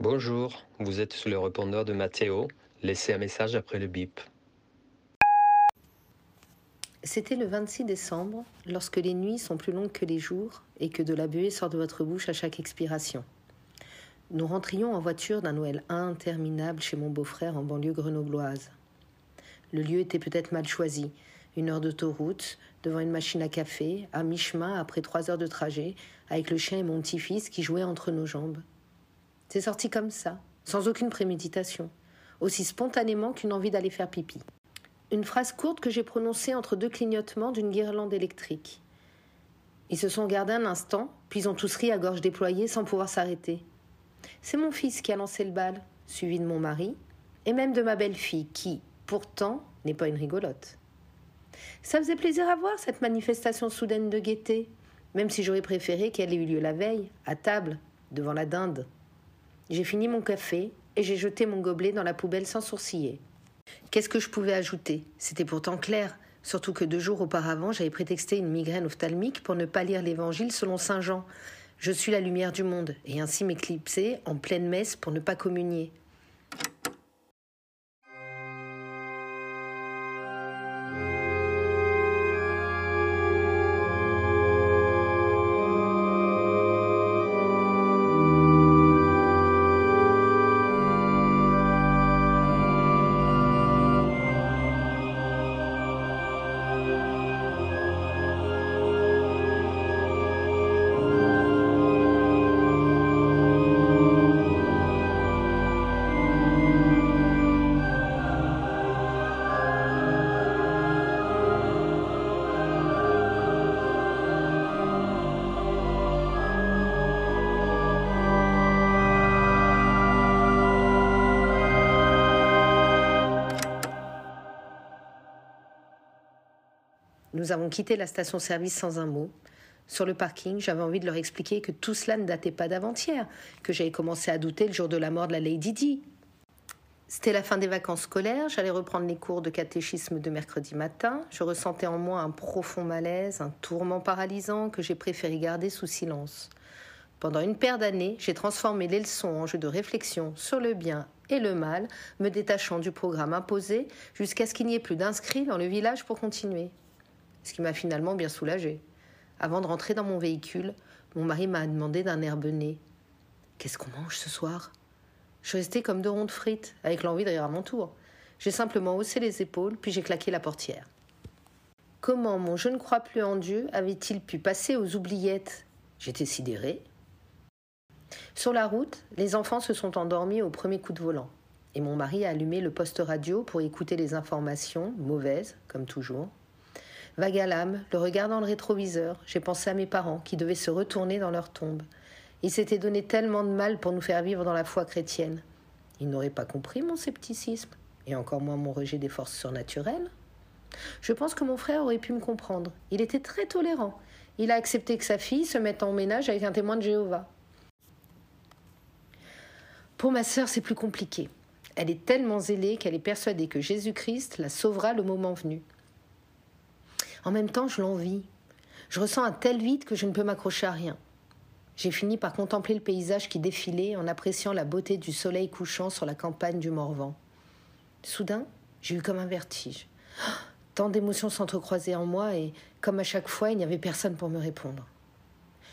Bonjour, vous êtes sur le répondeur de Mathéo. Laissez un message après le bip. C'était le 26 décembre, lorsque les nuits sont plus longues que les jours et que de la buée sort de votre bouche à chaque expiration. Nous rentrions en voiture d'un Noël interminable chez mon beau-frère en banlieue grenobloise. Le lieu était peut-être mal choisi. Une heure d'autoroute, devant une machine à café, à mi-chemin après trois heures de trajet, avec le chien et mon petit-fils qui jouaient entre nos jambes. C'est sorti comme ça, sans aucune préméditation, aussi spontanément qu'une envie d'aller faire pipi. Une phrase courte que j'ai prononcée entre deux clignotements d'une guirlande électrique. Ils se sont gardés un instant, puis ont tous ri à gorge déployée sans pouvoir s'arrêter. C'est mon fils qui a lancé le bal, suivi de mon mari, et même de ma belle-fille, qui, pourtant, n'est pas une rigolote. Ça faisait plaisir à voir cette manifestation soudaine de gaieté, même si j'aurais préféré qu'elle ait eu lieu la veille, à table, devant la dinde. J'ai fini mon café et j'ai jeté mon gobelet dans la poubelle sans sourciller. Qu'est-ce que je pouvais ajouter? C'était pourtant clair, surtout que deux jours auparavant, j'avais prétexté une migraine ophtalmique pour ne pas lire l'Évangile selon Saint Jean. Je suis la lumière du monde, et ainsi m'éclipser en pleine messe pour ne pas communier. Nous avons quitté la station-service sans un mot. Sur le parking, j'avais envie de leur expliquer que tout cela ne datait pas d'avant-hier, que j'avais commencé à douter le jour de la mort de la Lady Di. C'était la fin des vacances scolaires, j'allais reprendre les cours de catéchisme de mercredi matin. Je ressentais en moi un profond malaise, un tourment paralysant que j'ai préféré garder sous silence. Pendant une paire d'années, j'ai transformé les leçons en jeux de réflexion sur le bien et le mal, me détachant du programme imposé jusqu'à ce qu'il n'y ait plus d'inscrits dans le village pour continuer ce qui m'a finalement bien soulagée. Avant de rentrer dans mon véhicule, mon mari m'a demandé d'un air bené Qu'est-ce qu'on mange ce soir? Je restée comme deux rondes frites, avec l'envie de rire à mon tour. J'ai simplement haussé les épaules, puis j'ai claqué la portière. Comment mon je ne crois plus en Dieu avait-il pu passer aux oubliettes? J'étais sidérée. Sur la route, les enfants se sont endormis au premier coup de volant, et mon mari a allumé le poste radio pour écouter les informations, mauvaises, comme toujours, Vague le regard dans le rétroviseur, j'ai pensé à mes parents qui devaient se retourner dans leur tombe. Ils s'étaient donné tellement de mal pour nous faire vivre dans la foi chrétienne. Ils n'auraient pas compris mon scepticisme, et encore moins mon rejet des forces surnaturelles. Je pense que mon frère aurait pu me comprendre. Il était très tolérant. Il a accepté que sa fille se mette en ménage avec un témoin de Jéhovah. Pour ma sœur, c'est plus compliqué. Elle est tellement zélée qu'elle est persuadée que Jésus-Christ la sauvera le moment venu. En même temps, je l'envie. Je ressens un tel vide que je ne peux m'accrocher à rien. J'ai fini par contempler le paysage qui défilait en appréciant la beauté du soleil couchant sur la campagne du Morvan. Soudain, j'ai eu comme un vertige. Tant d'émotions s'entrecroisaient en moi et, comme à chaque fois, il n'y avait personne pour me répondre.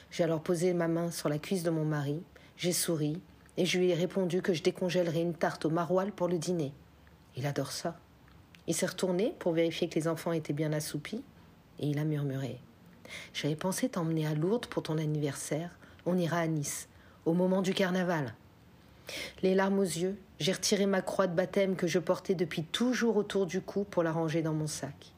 J'ai alors posé ma main sur la cuisse de mon mari, j'ai souri et je lui ai répondu que je décongèlerais une tarte au maroilles pour le dîner. Il adore ça. Il s'est retourné pour vérifier que les enfants étaient bien assoupis et il a murmuré J'avais pensé t'emmener à Lourdes pour ton anniversaire. On ira à Nice, au moment du carnaval. Les larmes aux yeux, j'ai retiré ma croix de baptême que je portais depuis toujours autour du cou pour la ranger dans mon sac.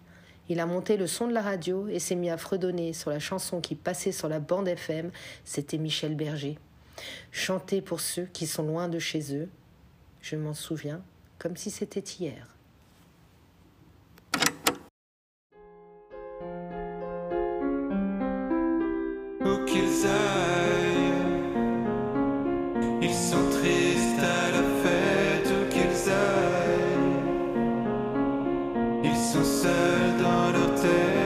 Il a monté le son de la radio et s'est mis à fredonner sur la chanson qui passait sur la bande FM. C'était Michel Berger. Chanter pour ceux qui sont loin de chez eux. Je m'en souviens comme si c'était hier. Je veux chanter pour